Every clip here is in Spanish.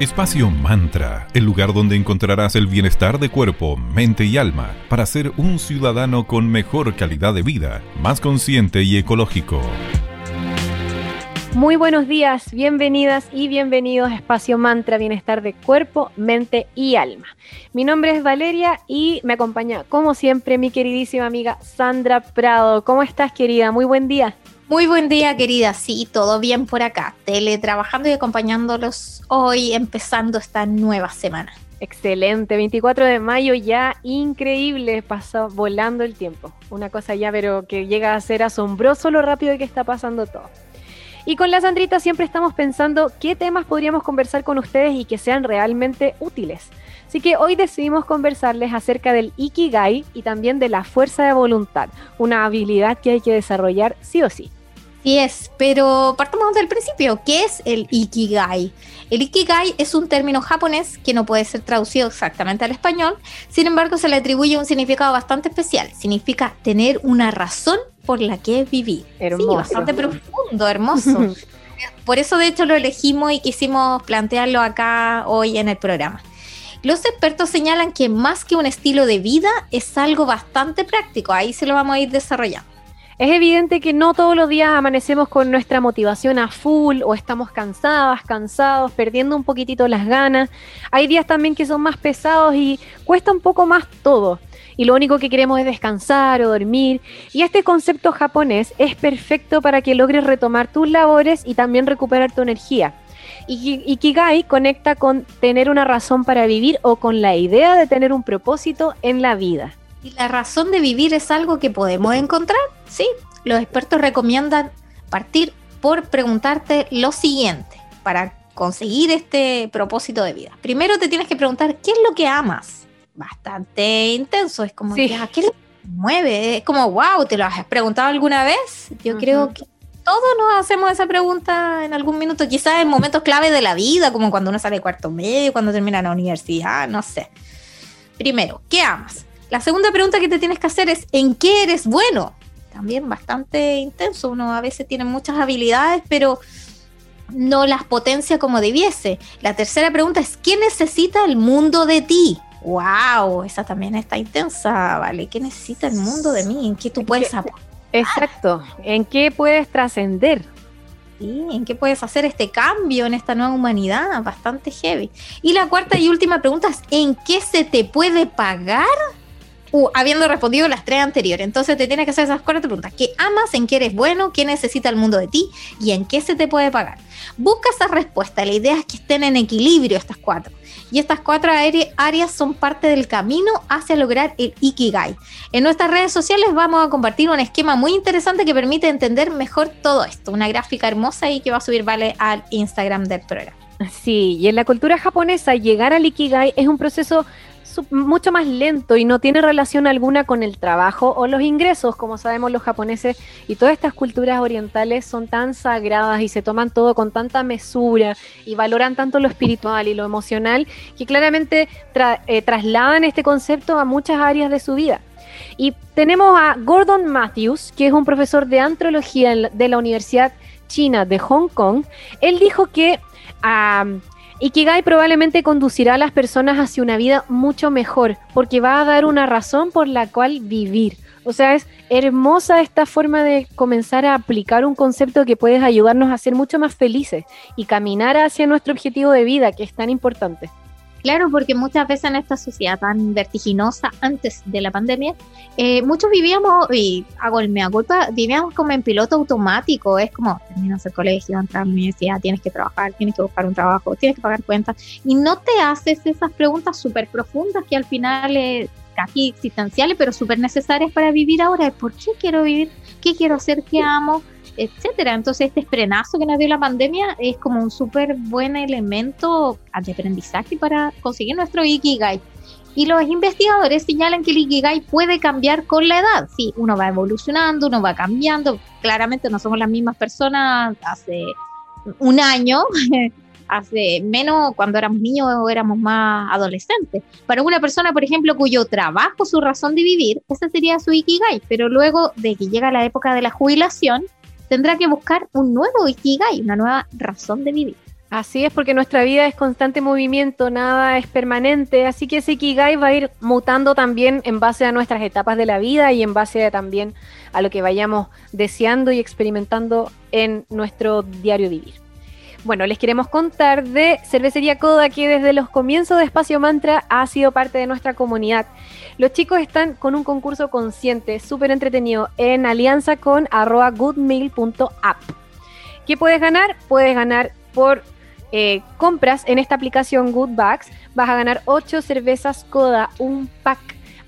Espacio Mantra, el lugar donde encontrarás el bienestar de cuerpo, mente y alma para ser un ciudadano con mejor calidad de vida, más consciente y ecológico. Muy buenos días, bienvenidas y bienvenidos a Espacio Mantra, bienestar de cuerpo, mente y alma. Mi nombre es Valeria y me acompaña, como siempre, mi queridísima amiga Sandra Prado. ¿Cómo estás, querida? Muy buen día. Muy buen día, querida. Sí, todo bien por acá. Teletrabajando y acompañándolos hoy, empezando esta nueva semana. Excelente, 24 de mayo ya, increíble, pasó volando el tiempo. Una cosa ya, pero que llega a ser asombroso lo rápido que está pasando todo. Y con la Sandrita siempre estamos pensando qué temas podríamos conversar con ustedes y que sean realmente útiles. Así que hoy decidimos conversarles acerca del Ikigai y también de la fuerza de voluntad, una habilidad que hay que desarrollar sí o sí. Sí es, pero partamos del principio. ¿Qué es el Ikigai? El Ikigai es un término japonés que no puede ser traducido exactamente al español, sin embargo se le atribuye un significado bastante especial. Significa tener una razón por la que vivir. Hermoso. bastante profundo, hermoso. por eso de hecho lo elegimos y quisimos plantearlo acá hoy en el programa. Los expertos señalan que más que un estilo de vida es algo bastante práctico, ahí se lo vamos a ir desarrollando. Es evidente que no todos los días amanecemos con nuestra motivación a full o estamos cansadas, cansados, perdiendo un poquitito las ganas. Hay días también que son más pesados y cuesta un poco más todo. Y lo único que queremos es descansar o dormir. Y este concepto japonés es perfecto para que logres retomar tus labores y también recuperar tu energía. Y Kigai conecta con tener una razón para vivir o con la idea de tener un propósito en la vida. ¿Y la razón de vivir es algo que podemos encontrar? Sí, los expertos recomiendan partir por preguntarte lo siguiente para conseguir este propósito de vida. Primero te tienes que preguntar qué es lo que amas. Bastante intenso, es como, sí. ¿qué le mueve? Es como, wow, ¿te lo has preguntado alguna vez? Yo creo que todos nos hacemos esa pregunta en algún minuto, quizás en momentos clave de la vida, como cuando uno sale de cuarto medio, cuando termina la universidad, no sé. Primero, ¿qué amas? La segunda pregunta que te tienes que hacer es, ¿en qué eres bueno? También bastante intenso, uno a veces tiene muchas habilidades, pero no las potencia como debiese. La tercera pregunta es, ¿qué necesita el mundo de ti? ¡Wow! Esa también está intensa, ¿vale? ¿Qué necesita el mundo de mí? ¿En qué tú puedes aportar? Exacto, ¿en qué puedes trascender? Sí, ¿en qué puedes hacer este cambio en esta nueva humanidad? Bastante heavy. Y la cuarta y última pregunta es, ¿en qué se te puede pagar? Uh, habiendo respondido las tres anteriores. Entonces te tienes que hacer esas cuatro preguntas. ¿Qué amas? ¿En qué eres bueno? ¿Qué necesita el mundo de ti? ¿Y en qué se te puede pagar? Busca esa respuesta. La idea es que estén en equilibrio estas cuatro. Y estas cuatro áreas son parte del camino hacia lograr el Ikigai. En nuestras redes sociales vamos a compartir un esquema muy interesante que permite entender mejor todo esto. Una gráfica hermosa y que va a subir Vale al Instagram del programa. Sí, y en la cultura japonesa llegar al Ikigai es un proceso mucho más lento y no tiene relación alguna con el trabajo o los ingresos, como sabemos los japoneses y todas estas culturas orientales son tan sagradas y se toman todo con tanta mesura y valoran tanto lo espiritual y lo emocional que claramente eh, trasladan este concepto a muchas áreas de su vida. Y tenemos a Gordon Matthews, que es un profesor de antropología de la Universidad China de Hong Kong. Él dijo que... Ikigai probablemente conducirá a las personas hacia una vida mucho mejor, porque va a dar una razón por la cual vivir. O sea, es hermosa esta forma de comenzar a aplicar un concepto que puede ayudarnos a ser mucho más felices y caminar hacia nuestro objetivo de vida, que es tan importante. Claro, porque muchas veces en esta sociedad tan vertiginosa antes de la pandemia, eh, muchos vivíamos, y hago el mea culpa, vivíamos como en piloto automático. Es como, terminas el colegio, entras a la universidad, tienes que trabajar, tienes que buscar un trabajo, tienes que pagar cuentas. Y no te haces esas preguntas súper profundas que al final es casi existenciales, pero súper necesarias para vivir ahora. ¿Por qué quiero vivir? ¿Qué quiero hacer? ¿Qué amo? Etcétera. Entonces, este frenazo que nos dio la pandemia es como un súper buen elemento de aprendizaje para conseguir nuestro Ikigai. Y los investigadores señalan que el Ikigai puede cambiar con la edad. Sí, uno va evolucionando, uno va cambiando. Claramente no somos las mismas personas hace un año, hace menos cuando éramos niños o éramos más adolescentes. Para una persona, por ejemplo, cuyo trabajo, su razón de vivir, ese sería su Ikigai. Pero luego de que llega la época de la jubilación, tendrá que buscar un nuevo Ikigai, una nueva razón de vivir. Así es, porque nuestra vida es constante movimiento, nada es permanente, así que ese Ikigai va a ir mutando también en base a nuestras etapas de la vida y en base también a lo que vayamos deseando y experimentando en nuestro diario vivir. Bueno, les queremos contar de Cervecería Coda, que desde los comienzos de Espacio Mantra ha sido parte de nuestra comunidad. Los chicos están con un concurso consciente, súper entretenido, en alianza con arroba goodmeal.app. ¿Qué puedes ganar? Puedes ganar por eh, compras en esta aplicación Goodbags, vas a ganar 8 cervezas Coda, un pack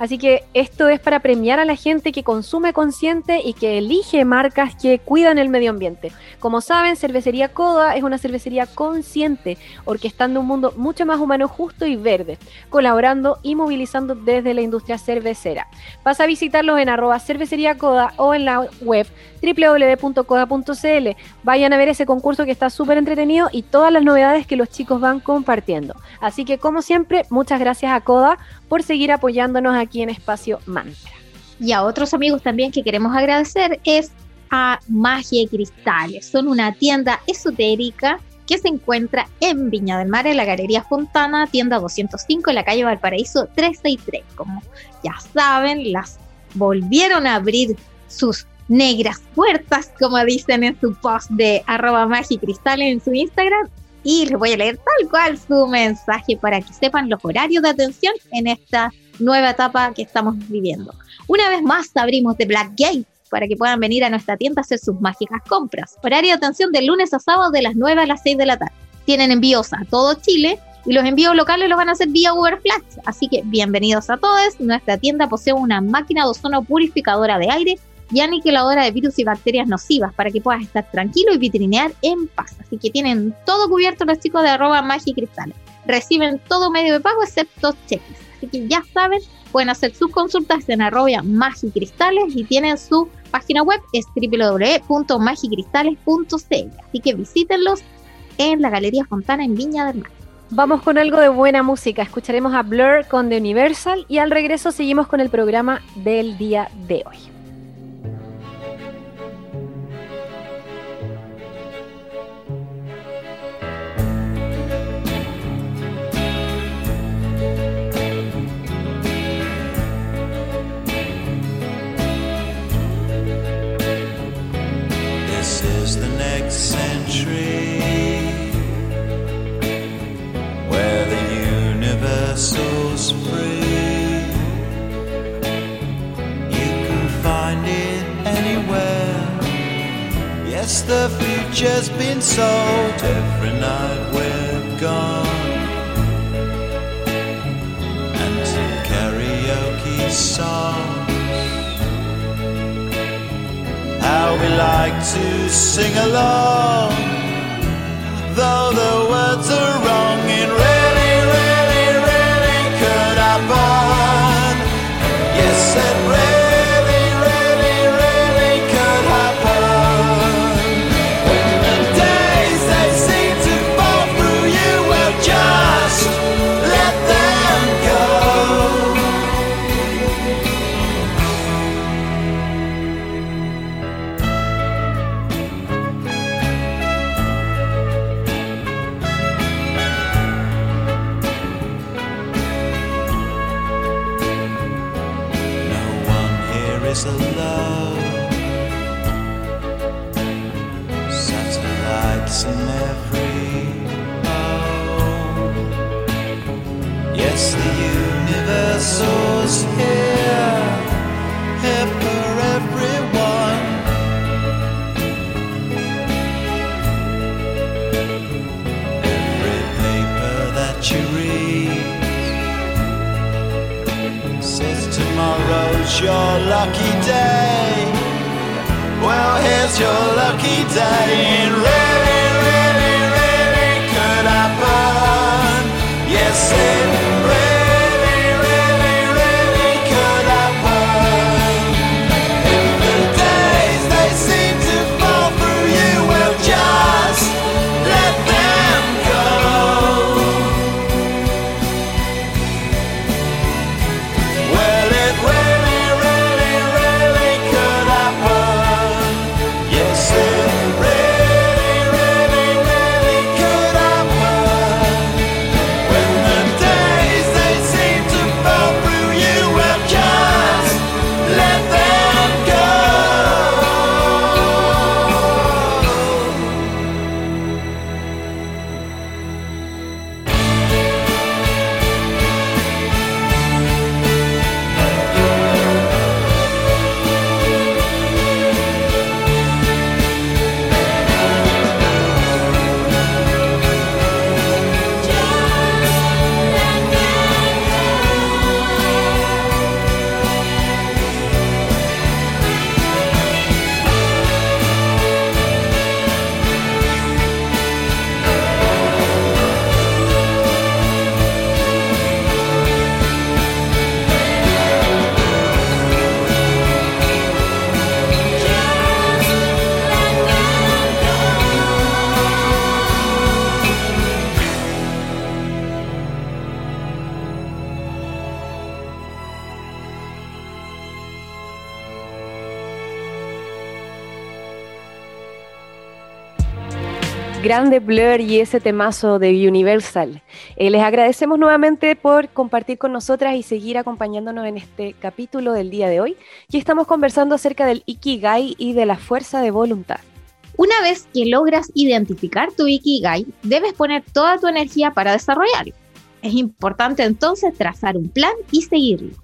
Así que esto es para premiar a la gente que consume consciente y que elige marcas que cuidan el medio ambiente. Como saben, Cervecería Coda es una cervecería consciente, orquestando un mundo mucho más humano, justo y verde, colaborando y movilizando desde la industria cervecera. Vas a visitarlos en arroba cervecería Coda o en la web www.coda.cl. Vayan a ver ese concurso que está súper entretenido y todas las novedades que los chicos van compartiendo. Así que como siempre, muchas gracias a Coda por seguir apoyándonos aquí en Espacio Mantra. Y a otros amigos también que queremos agradecer es a Magia y Cristales. Son una tienda esotérica que se encuentra en Viña del Mar, en la Galería Fontana, tienda 205, en la calle Valparaíso 363. Como ya saben, las volvieron a abrir sus negras puertas, como dicen en su post de arroba magia y cristales en su Instagram, y les voy a leer tal cual su mensaje para que sepan los horarios de atención en esta nueva etapa que estamos viviendo. Una vez más abrimos The Black Gate para que puedan venir a nuestra tienda a hacer sus mágicas compras. Horario de atención de lunes a sábado de las 9 a las 6 de la tarde. Tienen envíos a todo Chile y los envíos locales los van a hacer vía Uber Flash. Así que bienvenidos a todos. Nuestra tienda posee una máquina de ozono purificadora de aire y aniquiladora de virus y bacterias nocivas para que puedas estar tranquilo y vitrinear en paz. Así que tienen todo cubierto los chicos de arroba magia cristales. Reciben todo medio de pago excepto cheques. Así que ya saben, pueden hacer sus consultas en arroba magicristales y tienen su página web es www.magicristales.cl. Así que visítenlos en la Galería Fontana en Viña del Mar. Vamos con algo de buena música. Escucharemos a Blur con The Universal y al regreso seguimos con el programa del día de hoy. is the next century where the universal's free. You can find it anywhere. Yes, the future's been sold every night we're gone. And some karaoke songs. How we like to sing along, though the words are wrong in really, really, really could happen. Yes, it really. Grande Blur y ese temazo de Universal. Eh, les agradecemos nuevamente por compartir con nosotras y seguir acompañándonos en este capítulo del día de hoy. Y estamos conversando acerca del Ikigai y de la fuerza de voluntad. Una vez que logras identificar tu Ikigai, debes poner toda tu energía para desarrollarlo. Es importante entonces trazar un plan y seguirlo.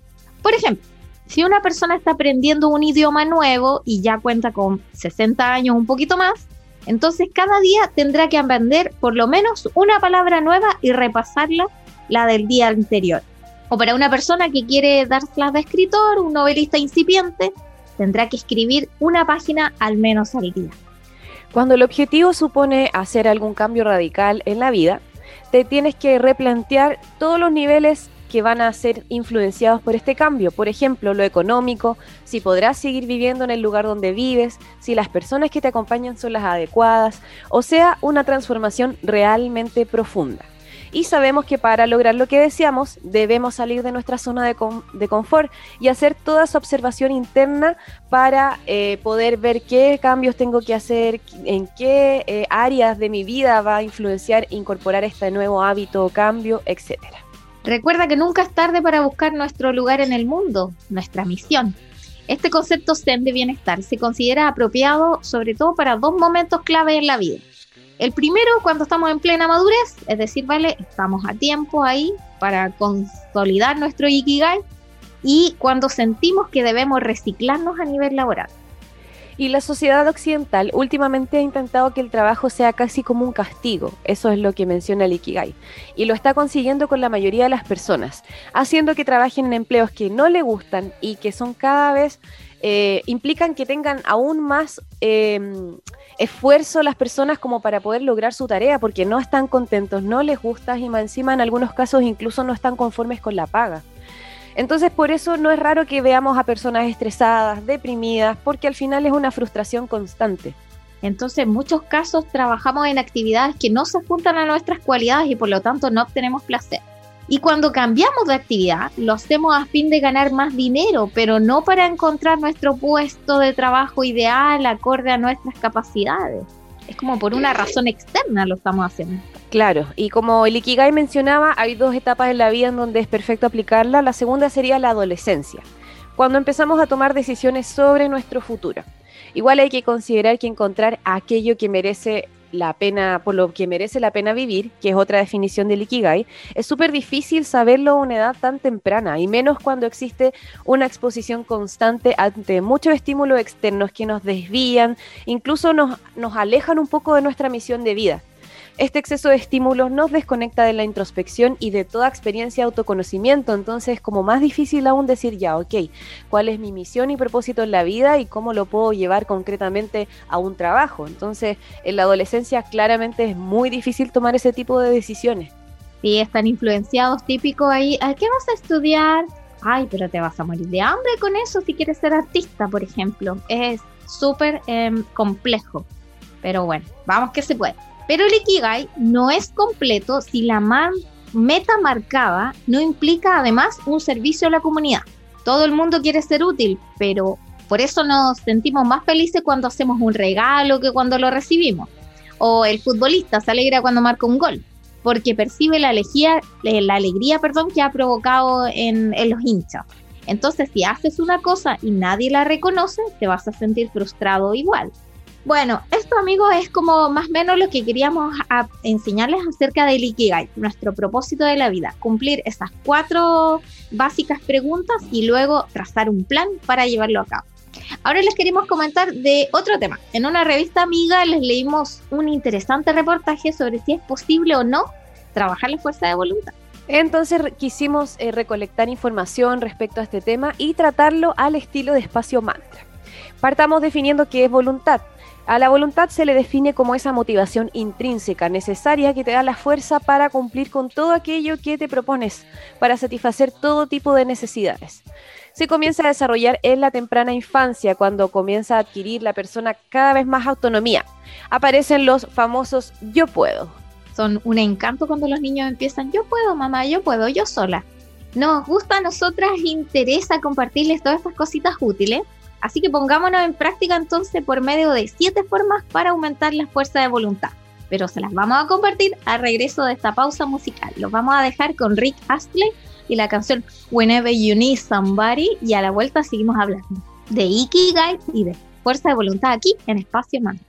Por ejemplo, si una persona está aprendiendo un idioma nuevo y ya cuenta con 60 años, un poquito más, entonces cada día tendrá que aprender por lo menos una palabra nueva y repasarla la del día anterior. O para una persona que quiere dar clases de escritor, un novelista incipiente, tendrá que escribir una página al menos al día. Cuando el objetivo supone hacer algún cambio radical en la vida, te tienes que replantear todos los niveles que van a ser influenciados por este cambio. Por ejemplo, lo económico, si podrás seguir viviendo en el lugar donde vives, si las personas que te acompañan son las adecuadas, o sea, una transformación realmente profunda. Y sabemos que para lograr lo que deseamos debemos salir de nuestra zona de, confort y hacer toda esa observación interna para eh, poder ver qué cambios tengo que hacer, en qué eh, áreas de mi vida va a influenciar incorporar este nuevo hábito o cambio, etcétera. Recuerda que nunca es tarde para buscar nuestro lugar en el mundo, nuestra misión. Este concepto Zen de bienestar se considera apropiado sobre todo para dos momentos clave en la vida. El primero, cuando estamos en plena madurez, es decir, vale, estamos a tiempo ahí para consolidar nuestro Ikigai y cuando sentimos que debemos reciclarnos a nivel laboral. Y la sociedad occidental últimamente ha intentado que el trabajo sea casi como un castigo, eso es lo que menciona el Ikigai, y lo está consiguiendo con la mayoría de las personas, haciendo que trabajen en empleos que no le gustan y que son cada vez, eh, implican que tengan aún más em, esfuerzo las personas como para poder lograr su tarea, porque no están contentos, no les gusta y encima en algunos casos incluso no están conformes con la paga. Entonces por eso no es raro que veamos a personas estresadas, deprimidas, porque al final es una frustración constante. Entonces en muchos casos trabajamos en actividades que no se juntan a nuestras cualidades y por lo tanto no obtenemos placer. Y cuando cambiamos de actividad, lo hacemos a fin de ganar más dinero, pero no para encontrar nuestro puesto de trabajo ideal acorde a nuestras capacidades. Es como por una razón externa lo estamos haciendo. Claro, y como el Ikigai mencionaba, hay dos etapas en la vida en donde es perfecto aplicarla. La segunda sería la adolescencia, cuando empezamos a tomar decisiones sobre nuestro futuro. Igual hay que considerar que encontrar aquello que merece la pena, por lo que merece la pena vivir, que es otra definición del Ikigai, es súper difícil saberlo a una edad tan temprana, y menos cuando existe una exposición constante ante muchos estímulos externos que nos desvían, incluso nos, nos alejan un poco de nuestra misión de vida. Este exceso de estímulos nos desconecta de la introspección y de toda experiencia de autoconocimiento, entonces es como más difícil aún decir ya, ok, cuál es mi misión y propósito en la vida y cómo lo puedo llevar concretamente a un trabajo. Entonces, en la adolescencia claramente es muy difícil tomar ese tipo de decisiones. Sí, están influenciados típicos ahí, ¿a qué vas a estudiar? Ay, pero te vas a morir de hambre con eso si quieres ser artista, por ejemplo. Es súper em, complejo. Pero bueno, vamos que se puede. Pero el Ikigai no es completo si la meta marcada no implica además un servicio a la comunidad. Todo el mundo quiere ser útil, pero por eso nos sentimos más felices cuando hacemos un regalo que cuando lo recibimos. O el futbolista se alegra cuando marca un gol, porque percibe la alegría, eh, la alegría perdón, que ha provocado en, en los hinchas. Entonces, si haces una cosa y nadie la reconoce, te vas a sentir frustrado igual. Bueno, esto amigos es como más o menos lo que queríamos enseñarles acerca del Ikigai, nuestro propósito de la vida, cumplir esas cuatro básicas preguntas y luego trazar un plan para llevarlo a cabo. Ahora les queremos comentar de otro tema. En una revista amiga les leímos un interesante reportaje sobre si es posible o no trabajar la fuerza de voluntad. Entonces quisimos eh, recolectar información respecto a este tema y tratarlo al estilo de espacio mantra. Partamos definiendo qué es voluntad. A la voluntad se le define como esa motivación intrínseca necesaria que te da la fuerza para cumplir con todo aquello que te propones, para satisfacer todo tipo de necesidades. Se comienza a desarrollar en la temprana infancia, cuando comienza a adquirir la persona cada vez más autonomía. Aparecen los famosos yo puedo. Son un encanto cuando los niños empiezan yo puedo, mamá, yo puedo, yo sola. Nos gusta a nosotras, interesa compartirles todas estas cositas útiles Así que pongámonos en práctica entonces por medio de siete formas para aumentar la fuerza de voluntad. pero se las vamos a compartir al regreso de esta pausa musical. Los vamos a dejar con Rick Astley y la canción Whenever You Need Somebody y a la vuelta seguimos hablando de Ikigai y de fuerza de voluntad aquí en Espacio Man.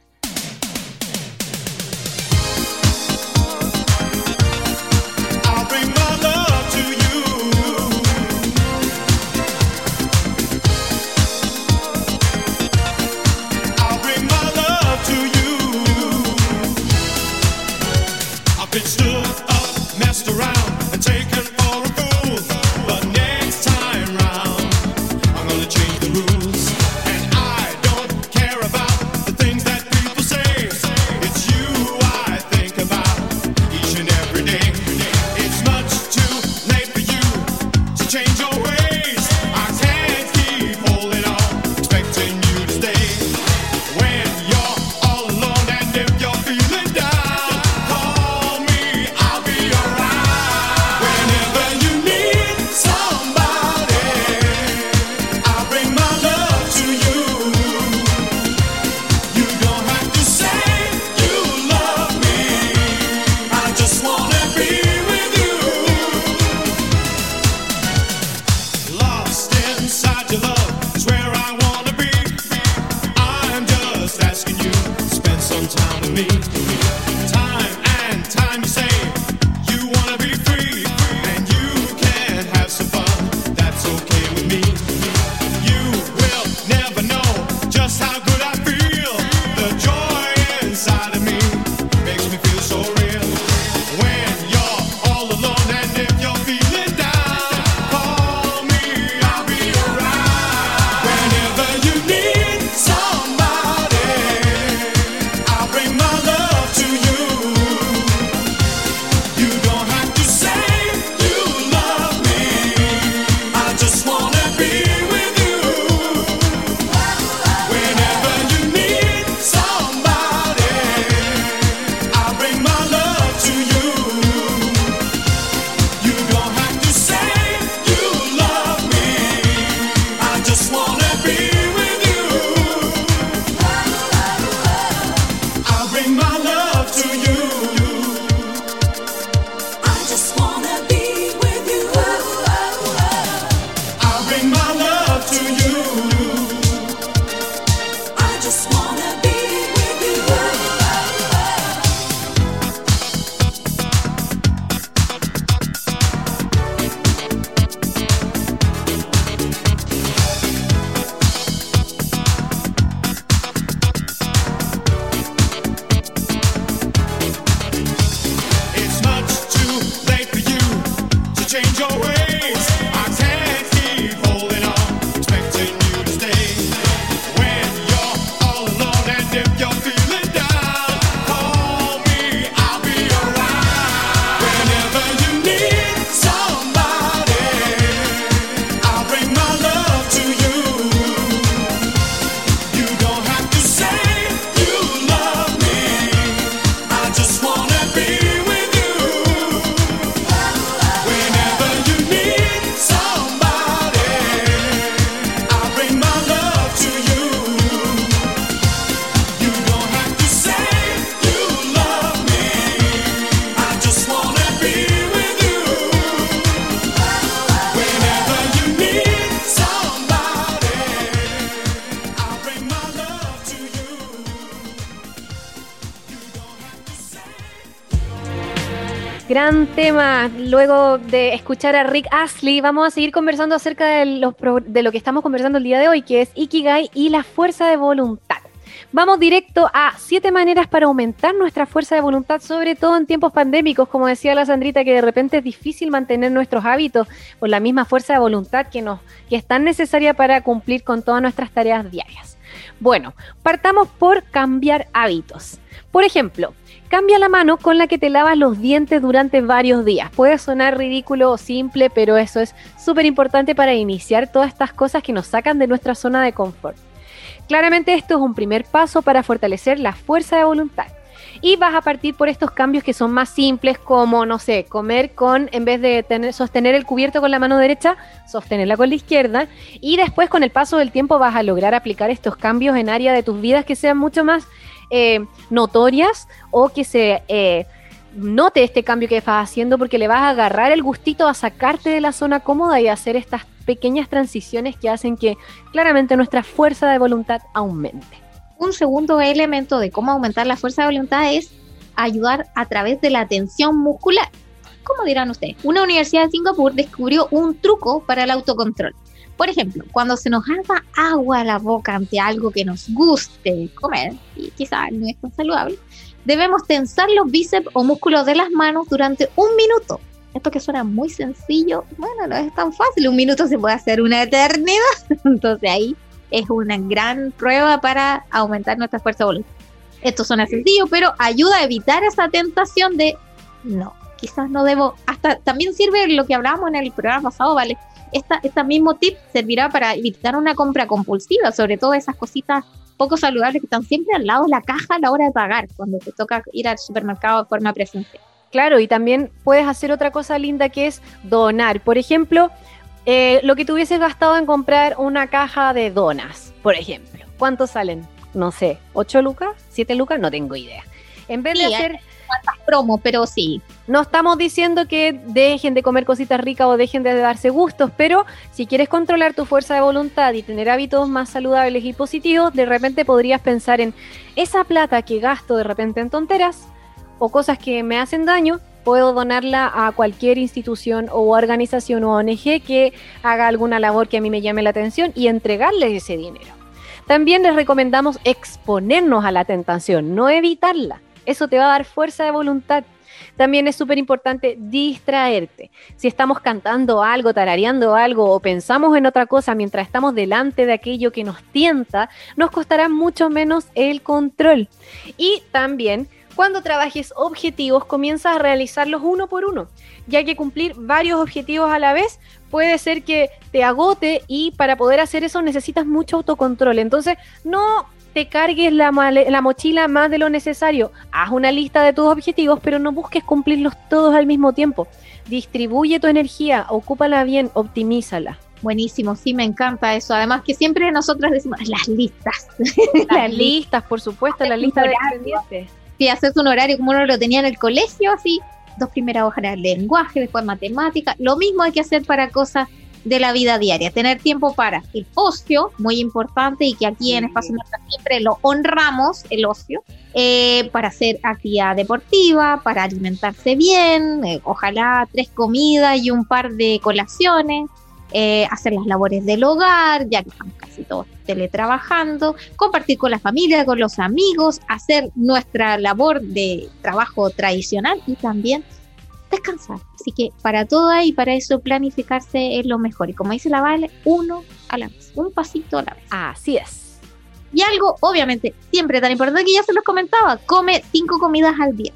Gran tema. Luego de escuchar a Rick Astley, vamos a seguir conversando acerca de, lo que estamos conversando el día de hoy, que es Ikigai y la fuerza de voluntad. Vamos directo a siete maneras para aumentar nuestra fuerza de voluntad, sobre todo en tiempos pandémicos, como decía la Sandrita, que de repente es difícil mantener nuestros hábitos por la misma fuerza de voluntad que, nos, que es tan necesaria para cumplir con todas nuestras tareas diarias. Bueno, partamos por cambiar hábitos. Por ejemplo, cambia la mano con la que te lavas los dientes durante varios días. Puede sonar ridículo o simple, pero eso es súper importante para iniciar todas estas cosas que nos sacan de nuestra zona de confort. Claramente esto es un primer paso para fortalecer la fuerza de voluntad. Y vas a partir por estos cambios que son más simples, como, no sé, comer con, en vez de tener, sostener el cubierto con la mano derecha, sostenerla con la izquierda. Y después, con el paso del tiempo, vas a lograr aplicar estos cambios en área de tus vidas que sean mucho más eh, notorias o que se eh, note este cambio que estás haciendo porque le vas a agarrar el gustito a sacarte de la zona cómoda y hacer estas pequeñas transiciones que hacen que claramente nuestra fuerza de voluntad aumente. Un segundo elemento de cómo aumentar la fuerza de voluntad es ayudar a través de la tensión muscular. ¿Cómo dirán ustedes? Una universidad de Singapur descubrió un truco para el autocontrol. Por ejemplo, cuando se nos haga agua a la boca ante algo que nos guste comer, y quizás no es tan saludable, debemos tensar los bíceps o músculos de las manos durante un minuto. Esto que suena muy sencillo, bueno, no es tan fácil. Un minuto se puede hacer una eternidad. Entonces ahí es una gran prueba para aumentar nuestra fuerza de voluntad. Esto suena sencillo, pero ayuda a evitar esa tentación de no, quizás no debo. Hasta también sirve lo que hablábamos en el programa pasado, ¿vale? Esta, este mismo tip servirá para evitar una compra compulsiva, sobre todo esas cositas poco saludables que están siempre al lado de la caja a la hora de pagar, cuando te toca ir al supermercado de forma presencial. Claro, y también puedes hacer otra cosa linda que es donar. Por ejemplo, eh, lo que te hubieses gastado en comprar una caja de donas, por ejemplo. ¿Cuántos salen? No sé, ¿8 lucas? ¿7 lucas? No tengo idea. En vez de Sí, hacer Promos, pero sí. No estamos diciendo que dejen de comer cositas ricas o dejen de darse gustos, pero si quieres controlar tu fuerza de voluntad y tener hábitos más saludables y positivos, de repente podrías pensar en esa plata que gasto de repente en tonteras o cosas que me hacen daño, puedo donarla a cualquier institución o organización o ONG que haga alguna labor que a mí me llame la atención y entregarles ese dinero. También les recomendamos exponernos a la tentación, no evitarla. Eso te va a dar fuerza de voluntad. También es súper importante distraerte. Si estamos cantando algo, tarareando algo o pensamos en otra cosa mientras estamos delante de aquello que nos tienta, nos costará mucho menos el control. Y también cuando trabajes objetivos, comienzas a realizarlos uno por uno, ya que cumplir varios objetivos a la vez puede ser que te agote y para poder hacer eso necesitas mucho autocontrol. Entonces, no te cargues la, la mochila más de lo necesario. Haz una lista de tus objetivos, pero no busques cumplirlos todos al mismo tiempo. Distribuye tu energía, ocúpala bien, optimízala. Buenísimo, sí, me encanta eso. Además que siempre nosotras decimos las listas. Las listas, por supuesto, la lista de pendientes. Si haces un horario como uno lo tenía en el colegio, así, dos primeras hojas de lenguaje, después matemática. Lo mismo hay que hacer para cosas de la vida diaria. Tener tiempo para el ocio, muy importante, y que aquí en. Espacio Nuestra siempre lo honramos, el ocio, eh, para hacer actividad deportiva, para alimentarse bien, eh, ojalá tres comidas y un par de colaciones. eh, hacer las labores del hogar, ya que estamos casi todos teletrabajando, compartir con la familia, con los amigos, hacer nuestra labor de trabajo tradicional y también descansar. Así que para todo y para eso planificarse es lo mejor. Y como dice la Vale, uno a la vez, un pasito a la vez. Así es. Y algo, obviamente, siempre tan importante que ya se los comentaba, come cinco comidas al día.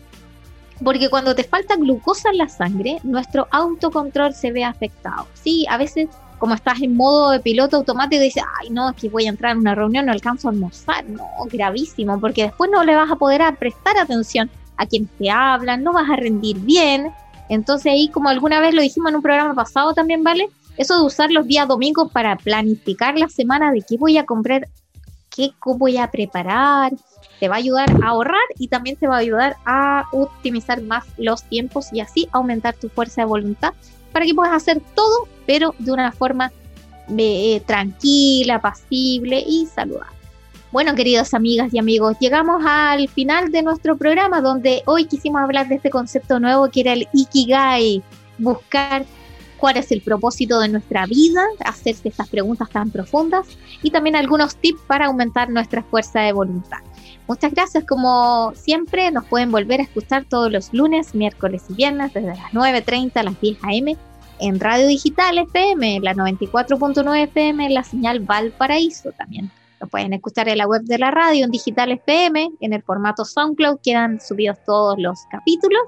Porque cuando te falta glucosa en la sangre, nuestro autocontrol se ve afectado. Sí, a veces como estás en modo de piloto automático dices, ay no, es que voy a entrar en una reunión, no alcanzo a almorzar. No, gravísimo, porque después no le vas a poder prestar atención a quienes te hablan, no vas a rendir bien. Entonces ahí, como alguna vez lo dijimos en un programa pasado también, ¿vale? Eso de usar los días domingos para planificar la semana de qué voy a comprar qué voy a preparar, te va a ayudar a ahorrar y también te va a ayudar a optimizar más los tiempos y así aumentar tu fuerza de voluntad para que puedas hacer todo, pero de una forma eh, tranquila, pasible y saludable. Bueno, queridas amigas y amigos, llegamos al final de nuestro programa donde hoy quisimos hablar de este concepto nuevo que era el Ikigai, buscar cuál es el propósito de nuestra vida, hacerse estas preguntas tan profundas y también algunos tips para aumentar nuestra fuerza de voluntad. Muchas gracias, como siempre, nos pueden volver a escuchar todos los lunes, miércoles y viernes desde las 9.30 a las 10 am en Radio Digital FM, la 94.9 FM, la señal Valparaíso también. Pueden escuchar en la web de la radio, en Digital FM, en el formato SoundCloud, quedan subidos todos los capítulos.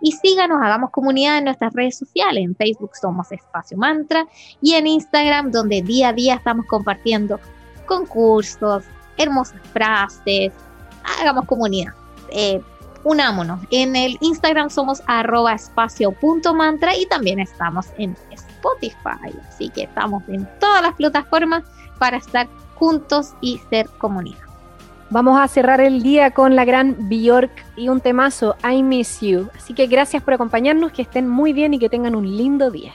Y síganos, hagamos comunidad en nuestras redes sociales. En Facebook somos Espacio Mantra y en Instagram, donde día a día estamos compartiendo concursos, hermosas frases. Hagamos comunidad. Eh, unámonos. En el Instagram somos arroba espacio.mantra y también estamos en Spotify. Así que estamos en todas las plataformas para estar juntos y ser comunidad. Vamos a cerrar el día con la gran Bjork y un temazo, I Miss You. Así que gracias por acompañarnos, que estén muy bien y que tengan un lindo día.